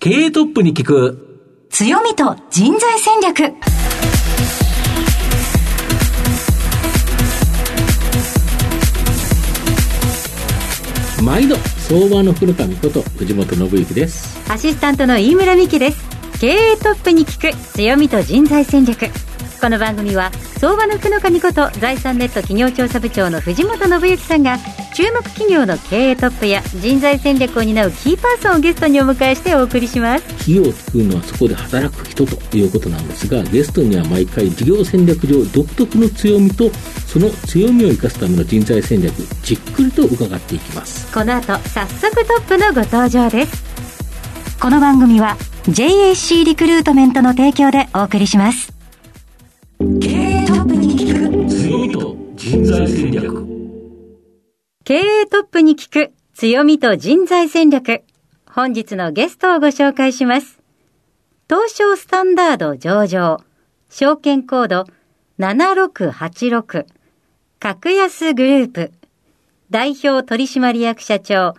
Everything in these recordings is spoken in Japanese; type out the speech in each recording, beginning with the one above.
経営トップに聞く。強みと人材戦略。毎度相場の古神こと藤本信之です。アシスタントの飯村美希です。経営トップに聞く強みと人材戦略この番組は相場の福の神こと財産ネット企業調査部長の藤本信之さんが注目企業の経営トップや人材戦略を担うキーパーソンをゲストにお迎えしてお送りします。企業を作るのはそこで働く人ということなんですがゲストには毎回事業戦略上独特の強みとその強みを生かすための人材戦略じっくりと伺っていきます。この後早速トップのご登場です。この番組は JAC リクルートメントの提供でお送りします経営トップに聞く強みと人材戦略。経営トップに聞く強みと人材戦略。本日のゲストをご紹介します。東証スタンダード上場。証券コード7686格安グループ。代表取締役社長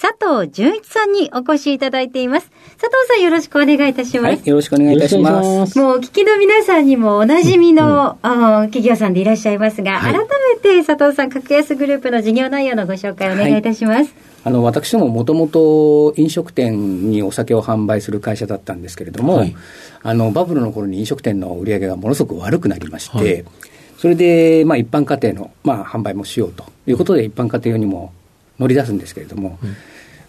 佐藤純一さんにお越しいただいています。佐藤さんよろしくお願いいたします。はい、よろしくお願いいたします。もうお聞きの皆さんにもおなじみの、あの企業さんでいらっしゃいますが、はい改めて佐藤さん、格安グループの事業内容のご紹介をお願いいたします。あの私どももともと飲食店にお酒を販売する会社だったんですけれども、はいあのバブルの頃に飲食店の売り上げがものすごく悪くなりまして、はいそれで、まあ、一般家庭の、まあ、販売もしようということで、一般家庭用にも乗り出すんですけれども、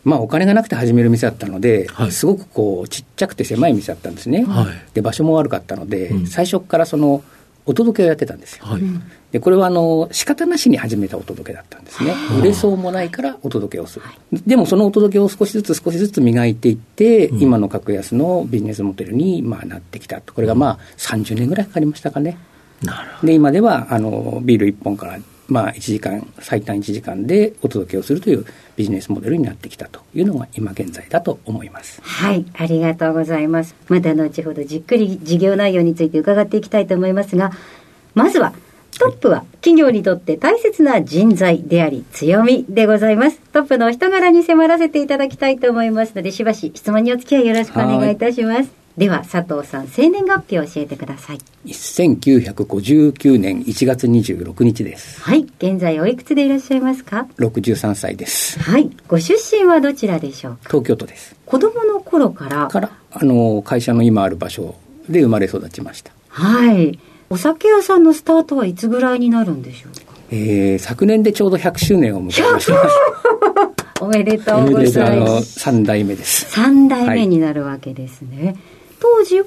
まあ、お金がなくて始める店だったので、はい。すごくこうちっちゃくて狭い店だったんですね、はい。で場所も悪かったので、うん。最初からそのお届けをやってたんですよ。はい、でこれはあの仕方なしに始めたお届けだったんですね、売れそうもないからお届けをする、でもそのお届けを少しずつ少しずつ磨いていって、うん。今の格安のビジネスモデルにまあなってきたと、これがまあ30年ぐらいかかりましたかね。で今ではあのビール1本から、まあ、1時間最短1時間でお届けをするというビジネスモデルになってきたというのが今現在だと思います。はい、ありがとうございます。また後ほどじっくり事業内容について伺っていきたいと思いますが、まずは、トップは企業にとって大切な人材であり強みでございます。トップのお人柄に迫らせていただきたいと思いますので、しばし質問にお付き合いよろしくお願いいたします。では、佐藤さん、生年月日を教えてください。1959年1月26日です。はい、現在おいくつでいらっしゃいますか？63歳です。はい、ご出身はどちらでしょうか？東京都です。子供の頃から、からあの会社の今ある場所で生まれ育ちました、はい、お酒屋さんのスタートはいつぐらいになるんでしょうか？えー昨年でちょうど100周年を迎えましたおめでとうごあざいのます。3代目です三代目になるわけですね。当時は、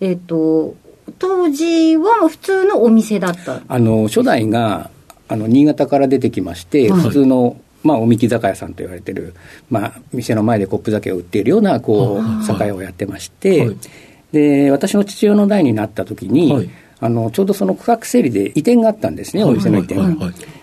えっ、と、当時は普通のお店だった。あの初代があの新潟から出てきまして、はい。普通のまあ、おみき酒屋さんと言われてる、まあ、店の前でコップ酒を売っているようなこう酒屋をやってまして、はい。で私の父親の代になった時に、はい。あのちょうどその区画整理で移転があったんですね、お店の移転が、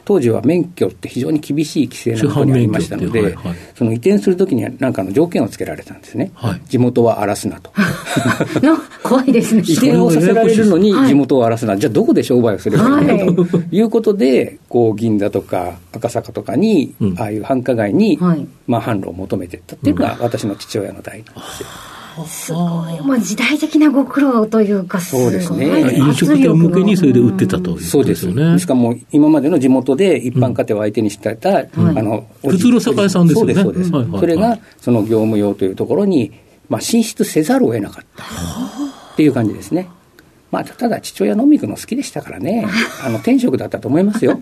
当時は免許って非常に厳しい規制のとにありましたので、はいはい。その移転するときには何かの条件をつけられたんですね、はい。地元は荒らすなと。の怖いですね。移転をさせられるのにはい。地元を荒らすな、じゃあどこで商売をすればいいんということで、こう銀座とか赤坂とかに、うん。ああいう繁華街に、はい。まあ、販路を求めていったっていうのが私の父親の代なんです。よ。すごい。もう時代的なご苦労というか、そうですね。飲食店向けにそれで売ってたということそうです。ねしかも今までの地元で一般家庭を相手にしてた、あのおじ普通の酒屋さんですよね。そうですそうです、それがその業務用というところに、まあ、進出せざるを得なかった。っていう感じですね。まあ、ただ父親飲み行くの好きでしたからね、あの天職だったと思いますよ。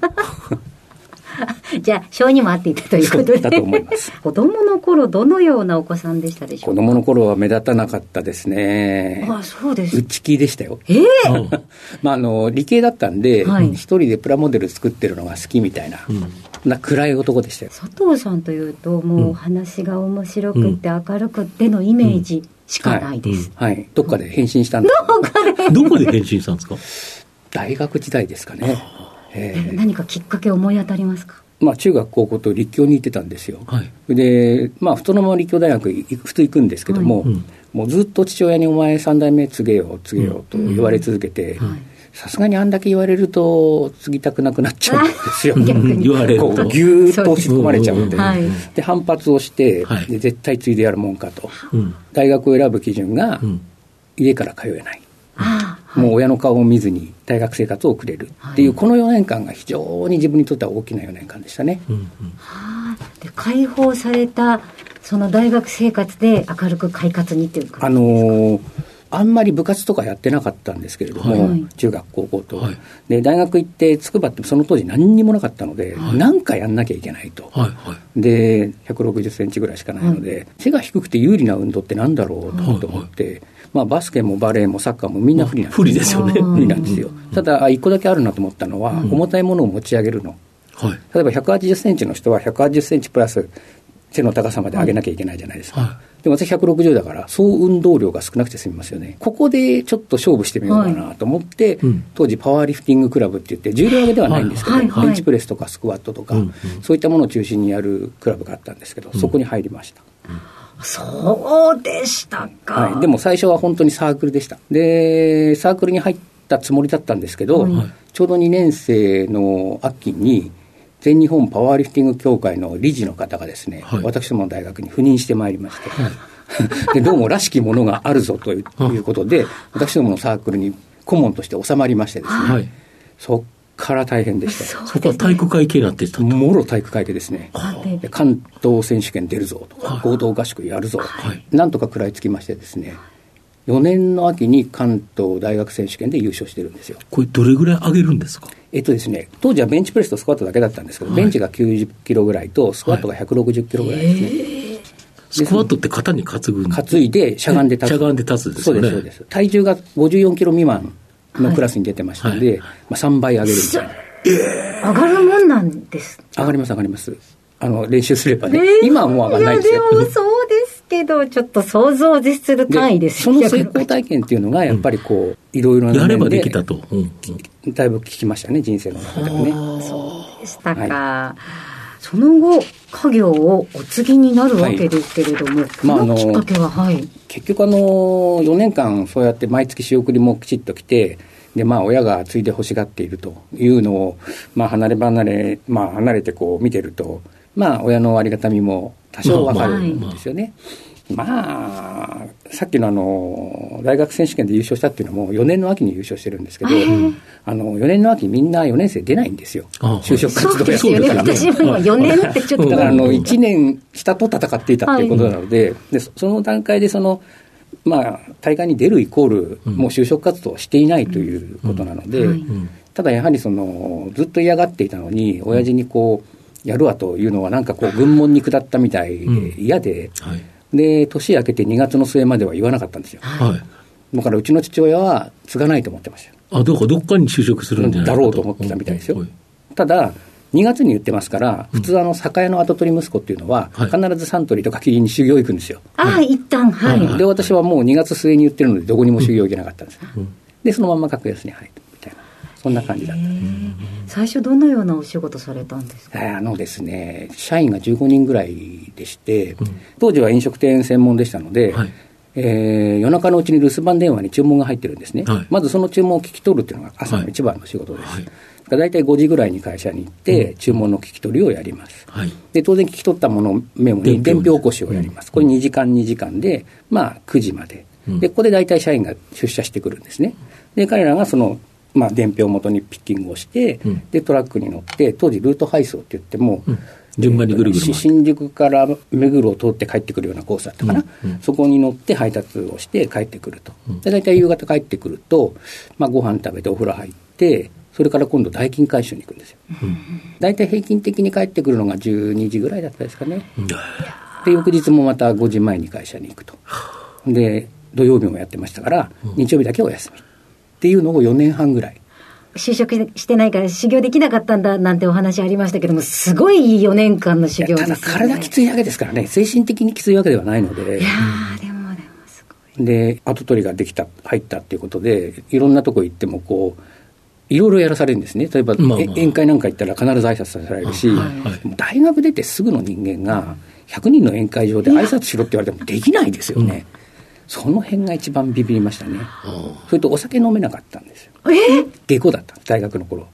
じゃあ、性にも合っていたということで。だと思います 子供の頃、どのようなお子さんでしたでしょうか？子供の頃は目立たなかったですね。あ、そうです。内気でしたよ。ええうんまあ、あの理系だったんで、一、はい人でプラモデル作ってるのが好きみたいな、な暗い男でしたよ。佐藤さんというと、もうお話が面白くって明るくってのイメージしかないです。はい、どっかで変身したんですどこで返信したんですか？大学時代ですかね。ええ何かきっかけ思い当たりますか？まあ、中学高校と立教に行ってたんですよ。はいで、まあ、普通のまま立教大学い普通行くんですけども、はいうんもうずっと父親にお前三代目継げよ継げよと言われ続けて、はいさすがにあんだけ言われると、継ぎたくなくなっちゃうんですよ。逆に言われるとこう。ぎゅーっと押し込まれちゃうんで。はいで、反発をして、はいで絶対継いでやるもんかと。うん。大学を選ぶ基準がう、ん。家から通えない。もう親の顔を見ずに大学生活を送れる。っていう、この4年間が非常に自分にとっては大きな4年間でしたね。うん。はあ。で解放されたその大学生活で明るく快活にっていうか。あのーあんまり部活とかやってなかったんですけれども、はい。中学高校と、はい。で大学行って筑波ってその当時何にもなかったので、なんかやんなきゃいけないと、はいはい。で160センチぐらいしかないので、背が低くて有利な運動ってなんだろうと思って、まあ、バスケもバレーもサッカーもみんな不利なんです不利ですよね。うん。不利なんですよ、ただあ一個だけあるなと思ったのは、重たいものを持ち上げるの。はい。例えば180センチの人は180センチプラス背の高さまで上げなきゃいけないじゃないですか。はでも私160だから、総運動量が少なくて済みますよね。ここでちょっと勝負してみようかなと思って、うん。当時パワーリフティングクラブって言って、重量上げではないんですけど、はい。はい。ベンチプレスとかスクワットとか、うん。うん。そういったものを中心にやるクラブがあったんですけど、そこに入りました。そうでしたか、はい、でも最初は本当にサークルでした。で、サークルに入ったつもりだったんですけど、はい。ちょうど2年生の秋に、全日本パワーリフティング協会の理事の方がですね、はい。私どもの大学に赴任してまいりまして、でどうもらしきものがあるぞといういうことで、私どものサークルに顧問として収まりましてですね、はい。そっから大変でしたよ。そこは体育会系になってたと。もろ体育会系ですね。関東選手権出るぞとか、はい合同合宿やるぞ、はいなんとか食らいつきましてですね、4年の秋に関東大学選手権で優勝してるんですよ。これどれぐらい上げるんですか？えっとですね、当時はベンチプレスとスクワットだけだったんですけど、はいベンチが90キロぐらいと、スクワットが160キロぐらいですね。スクワットって肩に担ぐん担いでしゃがんで立つ。しゃがんで立つですよねそうです、そうです。体重が54キロ未満のクラスに出てましたので、はいまあ、3倍上げるみたいな。上がるもんなんです上がります、上がります。あの、練習すればね。えー今はもう上がらないですよ。いやでもそうですけどちょっと想像を絶する単位ですその成功体験っていうのが、やっぱりこう、いろいろなやれば面でできたと。うんうんだいぶ聞きましたね、人生の中でもね。そうでしたか、その後家業をお継ぎになるわけですけれども、まあこのきっかけははい結局あの、4年間そうやって毎月仕送りもきちっと来て、で、まあ親が継いで欲しがっているというのを、まあ離れ離れ、まあ離れてこう見てると、まあ親のありがたみも多少わかるんですよね。まあ、さっきのあの、大学選手権で優勝したっていうのも4年の秋に優勝してるんですけど、あの、4年の秋みんな4年生出ないんですよ。あ就職活動やってそうですよね。るから私も今4年ってちょっと。だからあの1年下と戦っていたっていうことなので,、でそその段階でその、まあ、大会に出るイコール、もう就職活動をしていないということなので、ただやはりそのずっと嫌がっていたのに親父にこうやるわというのはなんかこう軍門に下ったみたいでうん。嫌で、はい。で年明けて2月の末までは言わなかったんですよ。はい。だからうちの父親は継がないと思ってましたよ。あ、どうかどっかに就職するんじゃないかだろうと思ってたみたいですよ。ただ2月に言ってますから普通あの酒屋の跡取り息子っていうのははい必ずサントリーとかキリンに修行行くんですよ、ああ一旦はい、はいで私はもう2月末に言ってるのでどこにも修行行けなかったんです、でそのまんま格安に入るみた。いなそんな感じだった。最初どのようなお仕事されたんですか？あのですね、社員が15人ぐらいでして、当時は飲食店専門でしたので、はい。えー夜中のうちに留守番電話に注文が入ってるんですね、はい。まずその注文を聞き取るっていうのが朝の一番の仕事です。はい。大体5時ぐらいに会社に行って、注文の聞き取りをやります。はい。で当然聞き取ったものをメモに伝票起こしをやります、これ2時間2時間で、まあ、9時まで、うん。でここで大体社員が出社してくるんですね、で彼らがその、まあ、伝票を元にピッキングをして、うん。でトラックに乗って、当時、ルート配送って言っても、うん。順番にぐるぐる新宿から目黒を通って帰ってくるようなコースだったかな、うん。うん。そこに乗って配達をして帰ってくると、で大体夕方帰ってくると、まあ、ご飯食べてお風呂入って、それから今度、代金回収に行くんですよ。大体平均的に帰ってくるのが12時ぐらいだったですかね。うん。で、翌日もまた5時前に会社に行くと。で、土曜日もやってましたから、日曜日だけお休み。っていうのを4年半ぐらい。就職してないから修行できなかったんだなんてお話ありましたけどもすごい4年間の修行ですよ、ただね、体きついわけですからね、精神的にきついわけではないので。い、やーでもでもすごい。で、跡取りができた、入ったっていうことで、いろんなとこ行ってもこう、いろいろやらされるんですね。例えば、まあまあ。え宴会なんか行ったら必ず挨拶させられるし、はいはい。大学出てすぐの人間が、100人の宴会場で挨拶しろって言われてもできないですよね。その辺が一番ビビりましたね。それとお酒飲めなかったんですよ。え？下戸だった、大学の頃。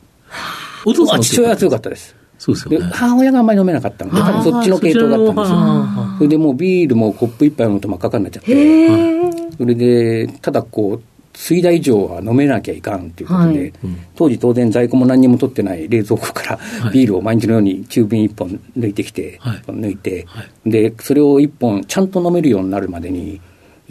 お父さんは父親は強かったです。でそうですよね。母親があんまり飲めなかったので、多分そっちの系統だったんですよ。あそれでもうビールもコップ一杯飲むと真っ赤っかになっちゃって。それで、ただこう、水田以上は飲めなきゃいかんということで、はい当時当然在庫も何にも取ってない冷蔵庫からはいビールを毎日のように中瓶一本抜いてきて、はい抜いて、はで、それを一本ちゃんと飲めるようになるまでに、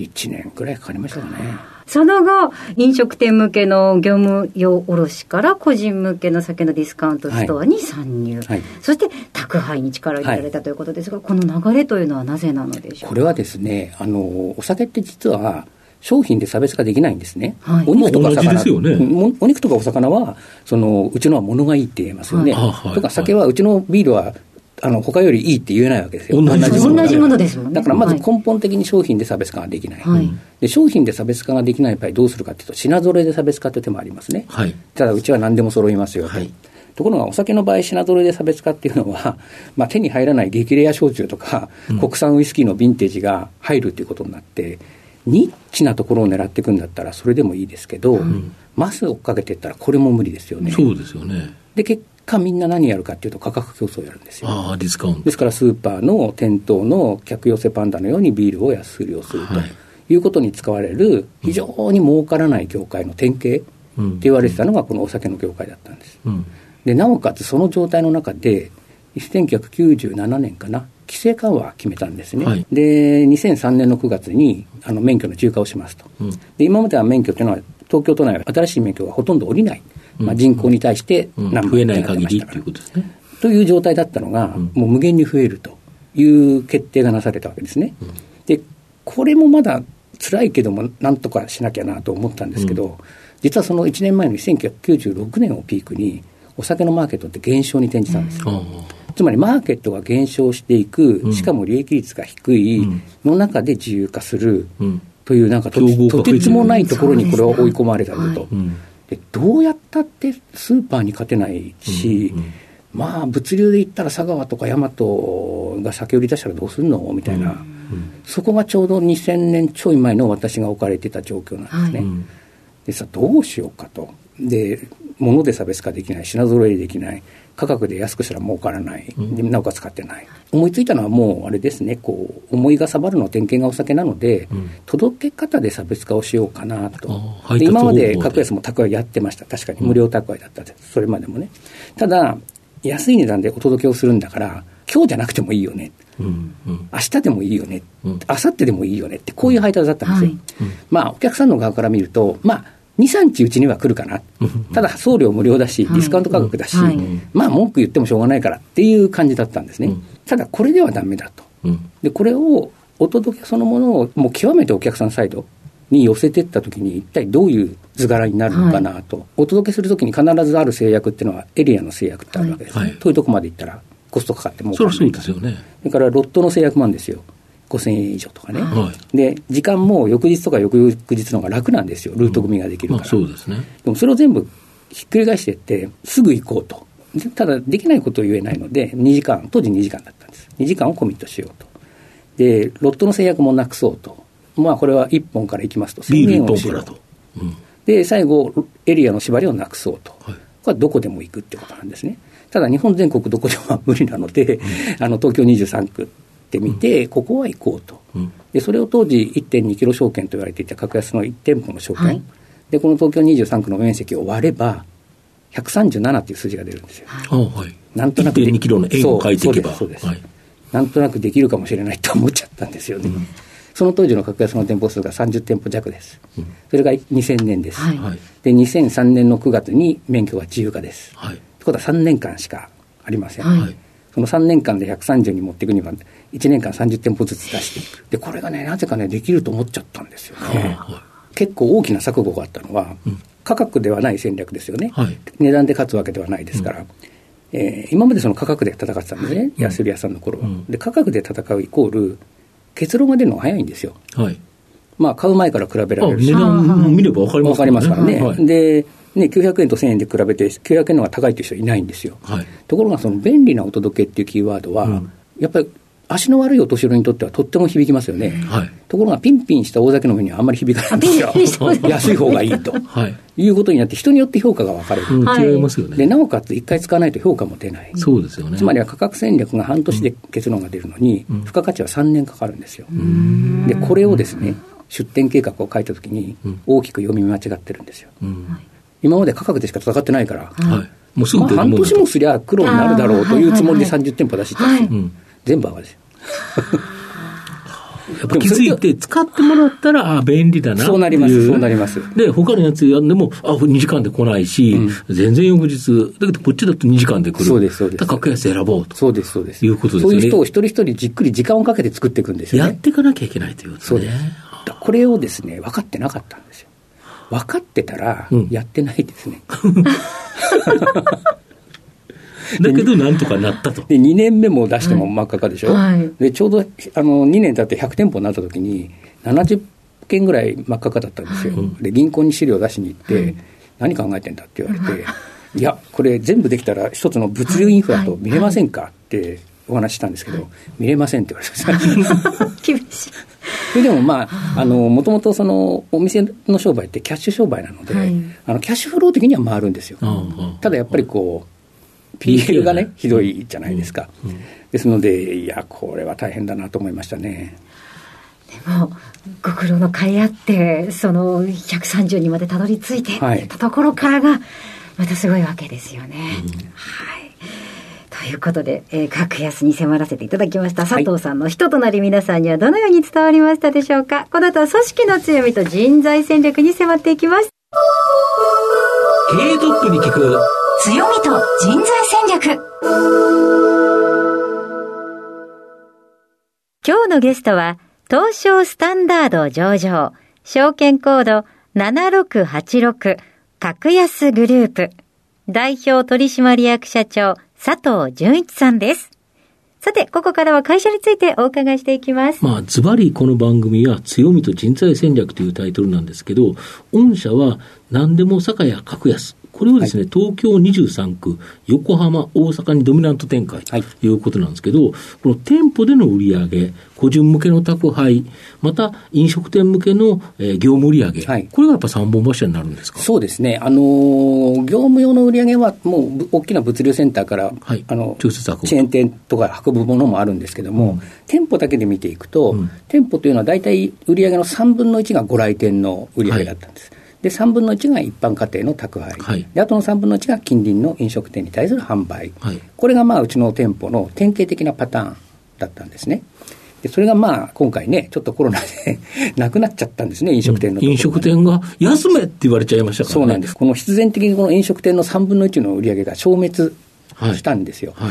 1年くらいかかりましたかね。その後、飲食店向けの業務用卸から個人向けの酒のディスカウントストアに参入。はい。そして宅配に力を入れられたということですが、この流れというのはなぜなのでしょうこれはですね、あの、お酒って実は、商品で差別化できないんですね。はい。お肉とか魚、ねうんお肉とかお魚は、その、うちのは物がいいって言えますよね。はい。とか酒は、うちのビールは、あの、他よりいいって言えないわけですよ。同じもの。で。すもんね。だからまずはい。根本的に商品で差別化ができない、はい。で商品で差別化ができない場合どうするかというと品揃えで差別化という手もありますね、はい。ただうちは何でも揃いますよと、はい。ところがお酒の場合品揃えで差別化っていうのは、まあ、手に入らない激レア焼酎とか、国産ウイスキーのヴィンテージが入るということになってニッチなところを狙っていくんだったらそれでもいいですけど、マス追っかけていったらこれも無理ですよね。そうですよね。で結果みんな何やるかっていうと価格競争をやるんですよ。ああ、ディスカウント。で。すからスーパーの店頭の客寄せパンダのようにビールを安売りをするとはい。いうことに使われる非常に儲からない業界の典型って言われてたのがこのお酒の業界だったんです。うん。でなおかつその状態の中で1997年かな規制緩和を決めたんですね、はい。で2003年の9月にあの免許の中化をしますと、うん。で今までは免許というのは東京都内は新しい免許がほとんど下りない、まあ、人口に対してうん何増えない限りってっていうことですね。という状態だったのが、んもう無限に増えるという決定がなされたわけですね。で、これもまだ辛いけども、なんとかしなきゃなと思ったんですけど、実はその1年前の1996年をピークに、お酒のマーケットって減少に転じたんですよ。あつまりマーケットが減少していく、うんしかも利益率が低いうんの中で自由化する。という、なんかとてつもないところにこれは追い込まれたぞと。どうやったってスーパーに勝てないし、うんうん。まあ物流で言ったら佐川とか大和が酒売り出したらどうするの？みたいな、そこがちょうど2000年ちょい前の私が置かれてた状況なんですね。はいうん。でさどうしようかと。で物で差別化できない品揃えできない価格で安くしたら儲からない、でなおかつ買ってない。思いついたのはもうあれですね。こう思いがさばるのは典型がお酒なので、うん。届け方で差別化をしようかなと。で。今まで格安も宅配やってました。確かに無料宅配だった。んですそれまでもね。ただ安い値段でお届けをするんだから今日じゃなくてもいいよね。うん。うん。明日でもいいよね、うん。明後日でもいいよね。って、こういう配達だったんですよ。はい。まあ、お客さんの側から見ると、まあ、2、3日うちには来るかな、ただ送料無料だし、デはいィスカウント価格だし、はいまあ、文句言ってもしょうがないからっていう感じだったんですね。うんただ、これではダメだと。うん。で、これを、お届けそのものを、もう極めてお客さんサイドに寄せていったときに、一体どういう図柄になるのかなと、お届けするときに必ずある制約っていうのは、エリアの制約ってあるわけですね。はい遠いとこまで行ったら、コストかかってもそりゃそうですよね。それからロットの制約もあるんですよ。5000円以上とかね。はで、時間も翌日とか翌々日の方が楽なんですよ。ルート組みができい。るから。まあそうですね。でもそれを全部ひっくり返していって、すぐ行こうと。でただ、できないことを言えないので、2時間、当時2時間だったんです。2時間をコミットしようと。で、ロットの制約もなくそうと。まあ、これは1本から行きますと、ビール1をしと。うん。で、最後、エリアの縛りをなくそうと。はい。これはどこでも行くってことなんですね。ただ日本全国どこでもは無理なので、あの東京23区って見て、ここは行こうと。うん。で、それを当時1.2キロ証券と言われていた格安の1店舗の証券、はいで、この東京23区の面積を割れば、137っていう数字が出るんですよ。あはい。なんとなくで1.2キロの円を書いていけば。そうそうですそうですはい。なんとなくできるかもしれないと思っちゃったんですよね。その当時の格安の店舗数が30店舗弱です。それが2000年です。はいはい。で、2003年の9月に免許が自由化です。はい。ってことは3年間しかありません、はいその3年間で130に持っていくには1年間30店舗ずつ出していくでこれがねなぜかねできると思っちゃったんですよね、は結構大きな錯誤があったのは、うん。価格ではない戦略ですよね、はい。値段で勝つわけではないですから、えー今までその価格で戦ってたんですね、安売り屋さんの頃は、うん。で価格で戦うイコール結論が出るのが早いんですよ。い。はい。まあ買う前から比べらあ、れるし。値段も見ればわかりますわかりますからね、はい。でね900円と1000円で比べて900円の方が高いという人はいないんですよ、はい。ところがその便利なお届けっていうキーワードは、うんやっぱり足の悪いお年寄りにとってはとっても響きますよね。はい。ところが、ピンピンした大酒飲みにはあんまり響かないんですよ安い方がいいと。はい。いうことになって、人によって評価が分かれる。違いますよね。で、なおかつ一回使わないと評価も出ない。そうですよね。つまりは価格戦略が半年で結論が出るのに、付加価値は3年かかるんですよ。で、これをですね、出店計画を書いたときに、大きく読み間違ってるんですよ。うん。今まで価格でしか戦ってないから、はい。もうすぐまあ、半年もすりゃ黒になるだろうというつもりであーはい30店舗出してたんですよ。うん。全部赤ですよ。やっぱ気づいて使ってもらったら、あ便利だなっていそうなります、そうなります。で、他のやつやんでも、あ、2時間で来ないし、全然翌日、だけどこっちだと2時間で来る。そうですそうですだから格安選ぼうと。そうです、そうです。いうことですよねそういう人を一人一人じっくり時間をかけて作っていくんですよね。やっていかなきゃいけないということね。そうです。だこれをですね、分かってなかったんですよ。分かってたらうん、やってないですね。だけど、なんとかなったと。で、2年目も出しても真っ赤かでしょ、はい。で、ちょうどあの2年経って100店舗になった時に、70件ぐらい真っ赤かだったんですよ。で、銀行に資料出しに行って、何考えてんだって言われて、いや、これ全部できたら一つの物流インフラと見れませんか？ってお話ししたんですけど、見れませんって言われてました。厳しい。それでもまあ、あの、もともとその、お店の商売ってキャッシュ商売なので、はいあの、キャッシュフロー的には回るんですよ。ただやっぱりこう、PL がね、ひどいじゃないですか。ですので、いや、これは大変だなと思いましたね。でも、ご苦労の甲斐あって、その130にまでたどり着いて、はいところからが、またすごいわけですよね。はい。ということで、えー格安に迫らせていただきました佐藤さんの人となり皆さんにはどのように伝わりましたでしょうか？この後は組織の強みと人材戦略に迫っていきます。経営トップに聞く。強みと人材戦略。今日のゲストは、東証スタンダード上場、証券コード7686、格安グループ、代表取締役社長、佐藤純一さんです。さて、ここからは会社についてお伺いしていきます。まあ、ズバリこの番組は強みと人材戦略というタイトルなんですけど、御社は何でも酒屋格安。これをですね、東京23区、横浜、大阪にドミナント展開とはい。いうことなんですけど、この店舗での売り上げ、個人向けの宅配、また飲食店向けの、えー業務売り上げ、はい。これがやっぱ三本柱になるんですか？そうですね。あのー業務用の売り上げは、もうぶ大きな物流センターから、はい。あの、直接運ぶ。チェーン店とか運ぶものもあるんですけども、店舗だけで見ていくと、うん。店舗というのは大体売り上げの3分の1がご来店の売り上げだったんです。で、3分の1が一般家庭の宅配。はいで、あとの3分の1が近隣の飲食店に対する販売。はいこれがまあ、うちの店舗の典型的なパターンだったんですね。で、それがまあ、今回ね、ちょっとコロナで なくなっちゃったんですね、飲食店のね、飲食店が休めって言われちゃいましたからね。そうなんです。この必然的にこの飲食店の3分の1の売り上げが消滅したんですよ。はい。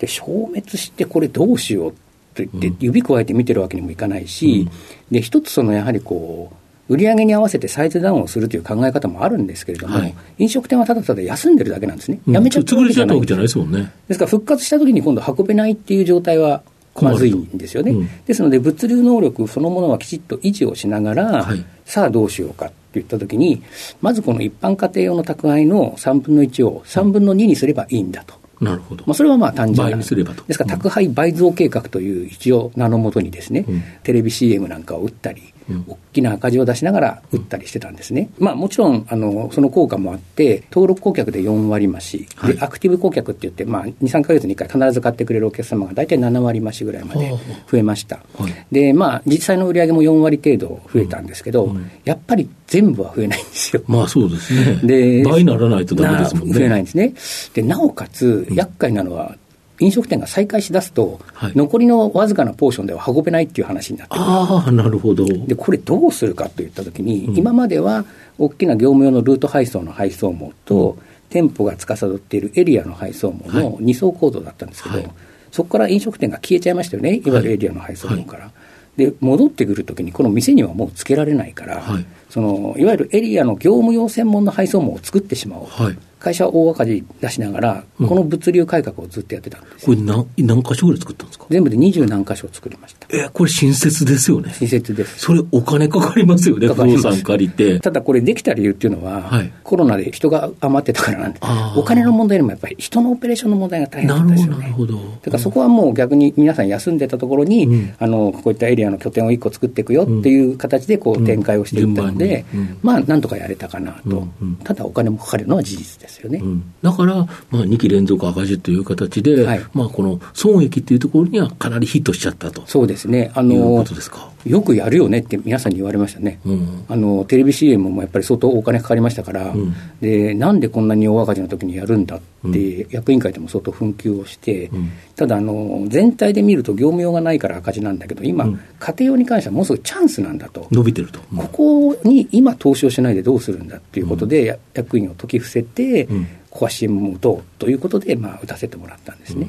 で、消滅してこれどうしようと言って、指加えて見てるわけにもいかないし、で、一つそのやはりこう、売り上げに合わせてサイズダウンをするという考え方もあるんですけれども、はい飲食店はただただ休んでるだけなんですね。うんやめちゃったわけじゃいないですもんね。ですから復活した時に今度運べないっていう状態はまずいんですよね。困るとですので物流能力そのものはきちっと維持をしながら、はいさあどうしようかって言った時に、まずこの一般家庭用の宅配の3分の1を3分の2にすればいいんだと。なるほど。まあ、それはまあ単純な倍にすればとですから宅配倍増計画という一応名のもとにですね、うんテレビ CM なんかを打ったり、うん大きな赤字を出しながら打ったりしてたんですね。まあもちろんあのその効果もあって登録顧客で4割増し、はいでアクティブ顧客って言って、まあ、2、3か月に1回必ず買ってくれるお客様が大体7割増しぐらいまで増えました。はいでまあ実際の売り上げも4割程度増えたんですけど、うんうんやっぱり全部は増えないんですよ。まあそうですね。で倍にならないとダメですもんね。な増えないんですね。で、なおかつ、厄介なのは、飲食店が再開しだすと、はい。残りのわずかなポーションでは運べないっていう話になってああ、なるほど。で、これどうするかといったときに、うん。今までは大きな業務用のルート配送の配送網と、店舗が司っているエリアの配送網の2層構造だったんですけど、はい。そこから飲食店が消えちゃいましたよね、い。わゆるエリアの配送網から。で、戻ってくるときに、この店にはもうつけられないから、はいそのいわゆるエリアの業務用専門の配送網を作ってしまおうとはい会社は大赤字出しながら、うんこの物流改革をずっとやってたんです。これ何、何箇所ぐらい作ったんですか？全部で二十何箇所作りました。えーこれ新設ですよね。新設です。それお金かかりますよね、不動産借りて。ただこれできた理由っていうのは、はいコロナで人が余ってたからなんでお金の問題よりもやっぱり人のオペレーションの問題が大変だったんですよね。なるほど。だからそこはもう逆に皆さん休んでたところに、うんあのこういったエリアの拠点を1個作っていくよっていう形でこうんう展開をしていったので、順番にうんまあなんとかやれたかなと、うんうん。ただお金もかかるのは事実ですよね。うん。だから、まあ、2期連続赤字という形で、はい。まあ、この損益っていうところにはかなりヒットしちゃったと。そうですね。あいうこのとですか。よくやるよねって皆さんに言われましたね。うん。あのテレビ CM もやっぱり相当お金かかりましたから、うん。でなんでこんなに大赤字の時にやるんだって、役員会でも相当紛糾をして、うん。ただあの、全体で見ると業務用がないから赤字なんだけど、今、うん。家庭用に関してはもうすぐチャンスなんだと。伸びてると。うん。ここに今投資をしないでどうするんだっていうことで、や役員を解き伏せて、うん。ここは CM を打とうということで、まあ、打たせてもらったんですね。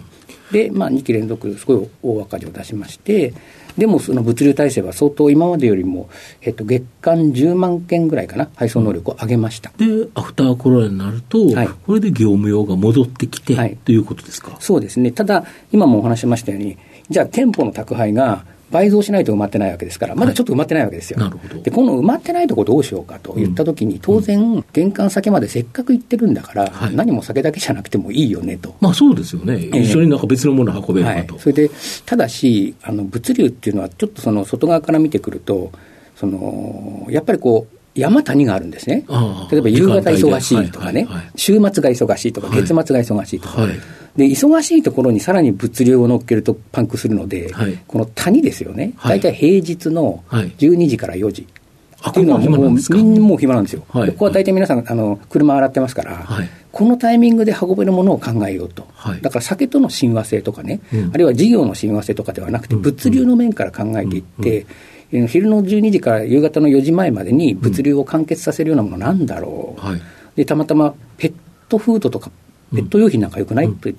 で、まあ、2期連続、すごい大赤字を出しまして、でもその物流体制は相当今までよりも、えっと、月間10万件ぐらいかな、配送能力を上げました。で、アフターコロナになると、はいこれで業務用が戻ってきて、はいということですか？そうですね。ただ、今もお話ししましたように、じゃあ店舗の宅配が倍増しないと埋まってないわけですから、まだちょっと埋まってないわけですよ。なるほどで、この埋まってないとこどうしようかと言ったときに、当然、玄関先までせっかく行ってるんだから、はい何も酒だけじゃなくてもいいよねと。まあそうですよね。ええ一緒になんか別のもの運べるはいかと。、それで、ただし、あの物流っていうのは、ちょっとその外側から見てくると、そのやっぱりこう、山谷があるんですね。例えば夕方忙しいとかね。はいはい。はい、週末が忙しいとか、はい。月末が忙しいとか、はい。で、忙しいところにさらに物流を乗っけるとパンクするので、はい。この谷ですよね、はい。大体平日のはい。12時から4時。あっていうのはもうみんなもう暇なんですよ。はい。でここは大体皆さん、あの車洗ってますから、はい。このタイミングで運べるものを考えようと、はい。だから酒との親和性とかね、うん。あるいは事業の親和性とかではなくて、うん。物流の面から考えていって、えー昼の12時から夕方の4時前までに物流を完結させるようなものなんだろう、はい。でたまたまペットフードとか、ペット用品なんかよくない、うん。と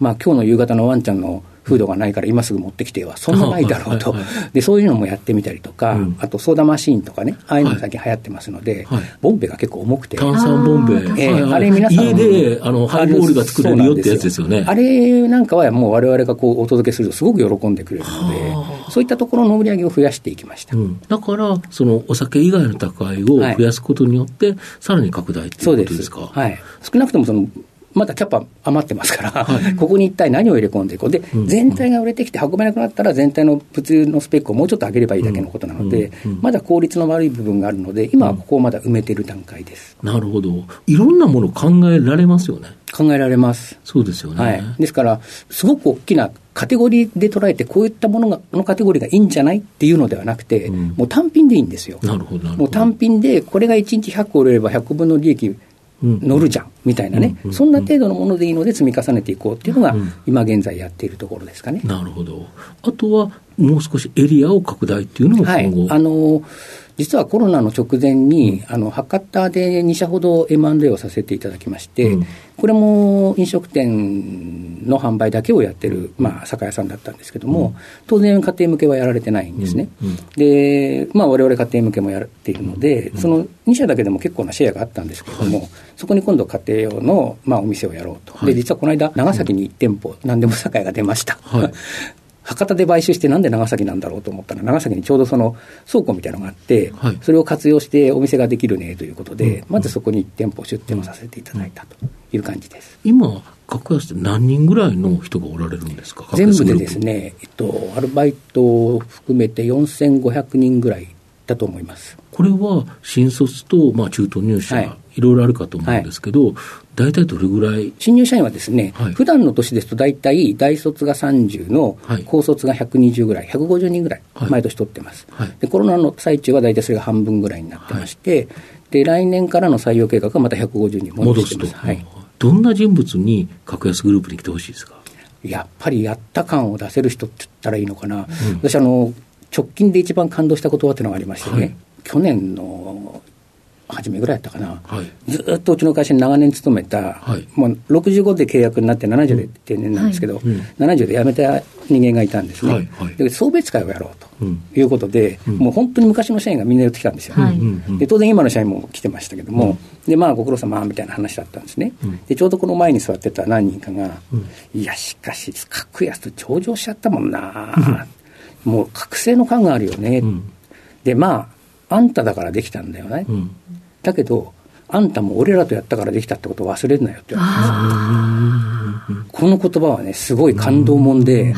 まあ今日の夕方のワンちゃんのフードがないから今すぐ持ってきては、そんなないだろうと。はいはいは、でそういうのもやってみたりとか、うん。あとソーダマシーンとかね、ああいうの最近流行ってますので、はい。ボンベが結構重くて。炭酸ボンベ。ええはいはい。あれ皆さん家で、あの、ハイボールが作れるよってやつですよね。あれなんかはもう我々がこうお届けするとすごく喜んでくれるので、そういったところの売り上げを増やしていきました。うん、だから、そのお酒以外の宅配を増やすことによって、さらに拡大っていうことですか？はい、少なくともそのまだキャパ余ってますから、はいここに一体何を入れ込んでいこうで、うん全体が売れてきて運べなくなったら、全体の物流のスペックをもうちょっと上げればいいだけのことなので、まだ効率の悪い部分があるので、今はここをまだ埋めてる段階です。なるほど。いろんなもの考えられますよね。考えられます。そうですよね。はい、ですから、すごく大きなカテゴリーで捉えて、こういったものが、このカテゴリーがいいんじゃないっていうのではなくて、うんもう単品でいいんですよ。なるほど、なるほど。もう単品で、これが1日100個売れれば100個分の利益うん乗るじゃん、みたいなね、うんそんな程度のものでいいので積み重ねていこうっていうのがうん、今現在やっているところですかね。なるほど。あとは、もう少しエリアを拡大っていうのもはい今後。、あの実はコロナの直前に、あの博多で2社ほど M&A をさせていただきまして、うん。これも飲食店の販売だけをやってる、まあ、酒屋さんだったんですけども、当然、家庭向けはやられてないんですね。うんうん。で、まあ、我々家庭向けもやっているので、その2社だけでも結構なシェアがあったんですけれども、そこに今度、家庭用の、まあ、お店をやろうと、はい。で実はこの間、長崎に1店舗、何でも酒屋が出ました。はい 博多で買収してなんで長崎なんだろうと思ったら、長崎にちょうどその倉庫みたいなのがあって、はい。それを活用してお店ができるねということで、うん。まずそこに1店舗出店をさせていただいたという感じです。今、格安って何人ぐらいの人がおられるんですか？全部でですね、えっと、アルバイトを含めて4500人ぐらいだと思います。これは新卒と、まあ、中途入社、はいい、ろいろあるかと思うんですけど、大体どれぐらい、新入社員はですね、はい。普段の年ですと大体大卒が30のはい。高卒が120ぐらい、150人ぐらいはい。毎年取ってます、はい。で。コロナの最中は大体それが半分ぐらいになってまして、で来年からの採用計画はまた150人戻してます。はい。どんな人物に格安グループに来てほしいですか？やっぱりやった感を出せる人って言ったらいいのかな、私あの、直近で一番感動した言葉っていうのがありましてね、はい。去年の初めぐらいやったかな、はい。ずーっとうちの会社に長年勤めた、はい。もう65で契約になって70で定年なんですけど、70で辞めた人間がいたんですね、はいはい。で送別会をやろうとうん。いうことで、もう本当に昔の社員がみんな寄ってきたんですよ、はい。うんうんで当然今の社員も来てましたけども、でまあご苦労様みたいな話だったんですね、でちょうどこの前に座ってた何人かが、いやしかし格安上場しちゃったもんな、もう覚醒の感があるよね、ん。でまああんただからできたんだよね、うん。だけどあんたも俺らとやったからできたってことを忘れるなよって言われた。ん。ですこの言葉はねすごい感動もんで、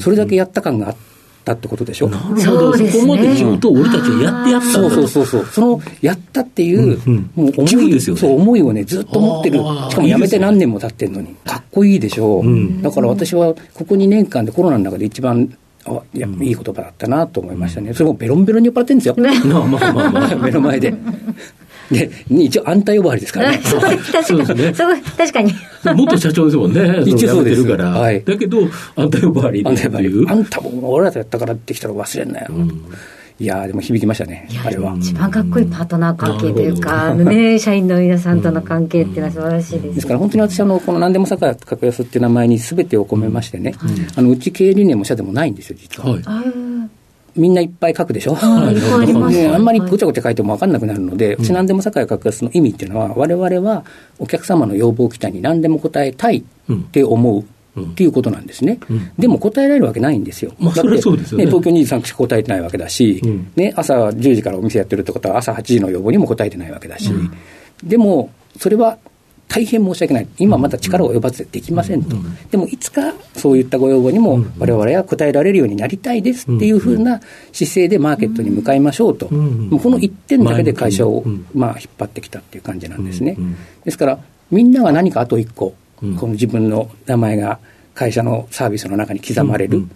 それだけやった感があったってことでしょ、なるほど。そうですね。そこまで自分と俺たちはやってやったんだ。とそうそうそうそう、そのやったっていう、うんうん。もう思い自負ですよね。そう思いをね、ずっと持ってる。しかも辞めて何年も経ってるのに、かっこいいでしょ。う、ん。だから私はここ2年間でコロナの中で一番、あいや、いい言葉だったなと思いましたね、それもベロンベロンに酔っ払ってるんですよ、まあまあまあまあ。目の前で。で、一応、あんた呼ばわりですからね。そう確かに。そうですね。そう確かに。元社長ですもんね。一応そうです。から。はい。だけど、あんた呼ばわりであんた呼ばわり。っていう。あんたも俺らとやったからできたら忘れんなよ。いやーでも響きましたね、あれは。一番かっこいいパートナー関係というか、ね、社員の皆さんとの関係っていうのは素晴らしいです。ですから本当に私あの、この何でも酒屋格安っていう名前にすべてを込めましてね、あのうち経営理念も社でもないんですよ、実は。はい。みんないっぱい書くでしょ、はねあんまりごちゃごちゃ書いても分かんなくなるので、うち何でも酒屋格安の意味っていうのは、我々はお客様の要望期待に何でも答えたいって思う。っていうことなんですね、でも答えられるわけないんですよ、まあそれはそうですよね。東京23区しか答えてないわけだし、うん。ね、朝10時からお店やってるってことは、朝8時の要望にも答えてないわけだし、でもそれは大変申し訳ない、今まだ力及ばずでできませんと、でもいつかそういったご要望にも、われわれは答えられるようになりたいですっていうふうな姿勢でマーケットに向かいましょうと、ん。もうこの一点だけで会社を、うん。まあ、引っ張ってきたっていう感じなんですね。うん。うん。ですから、みんなが何かあと一個、うん。この自分の名前が会社のサービスの中に刻まれる。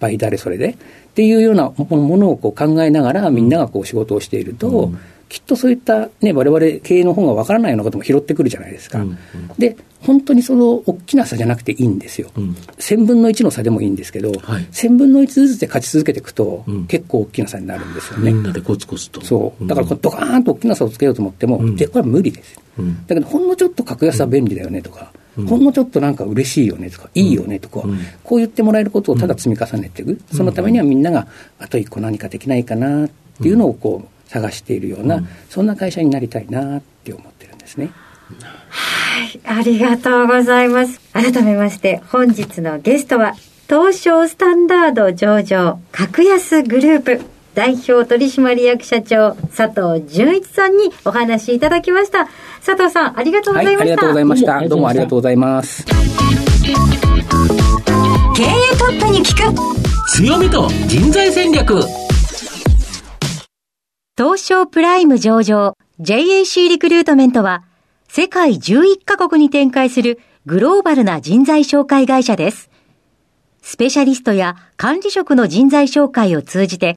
場合誰それで。っていうようなものをこう考えながらみんながこう仕事をしていると、きっとそういったね我々経営の方がわからないようなことも拾ってくるじゃないですか。うんうん。で本当にその大きな差じゃなくていいんですよ。うん。1000分の1の差でもいいんですけど、はい。1000分の1ずつで勝ち続けていくと、うん。結構大きな差になるんですよね。みんなでコツコツと。そう。だからドカーンと大きな差をつけようと思っても、うん。でこれは無理です。よ。うん。だけど、ほんのちょっと格安は便利だよねとか、ほんのちょっとなんか嬉しいよねとか、いいよねとか、うん。こう言ってもらえることをただ積み重ねていく、そのためにはみんながあと一個何かできないかなっていうのをこう探しているような、そんな会社になりたいなって思ってるんですね。ありがとうございます。改めまして、本日のゲストは、東証スタンダード上場、格安グループ、代表取締役社長、佐藤純一さんにお話しいただきました。佐藤さん、ありがとうごはい、ざいました。ありがとうございました。どうもありがとうございます。経営トップに聞く強みと人材戦略。東証プライム上場 JAC リクルートメントは世界11カ国に展開するグローバルな人材紹介会社です。スペシャリストや管理職の人材紹介を通じて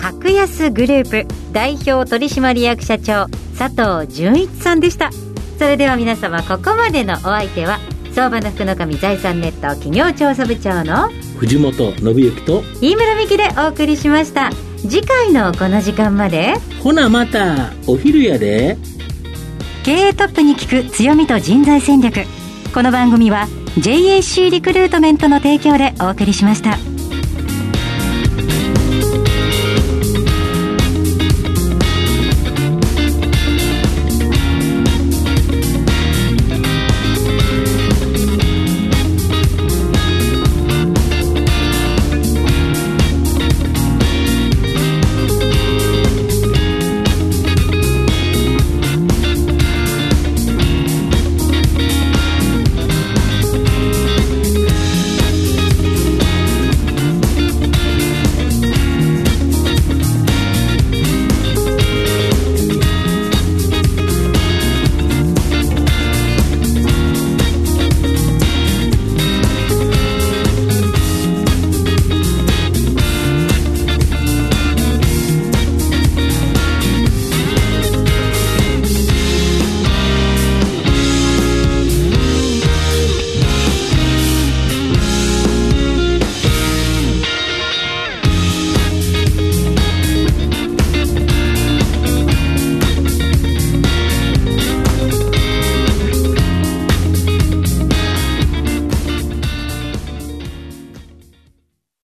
格安グループ代表取締役社長佐藤純一さんでしたそれでは皆様ここまでのお相手は相場の福の神財産ネット企業調査部長の藤本信之と、飯村美希でお送りしました次回のこの時間までほなまた、お昼やで。経営トップに聞く強みと人材戦略この番組は JAC リクルートメントの提供でお送りしました。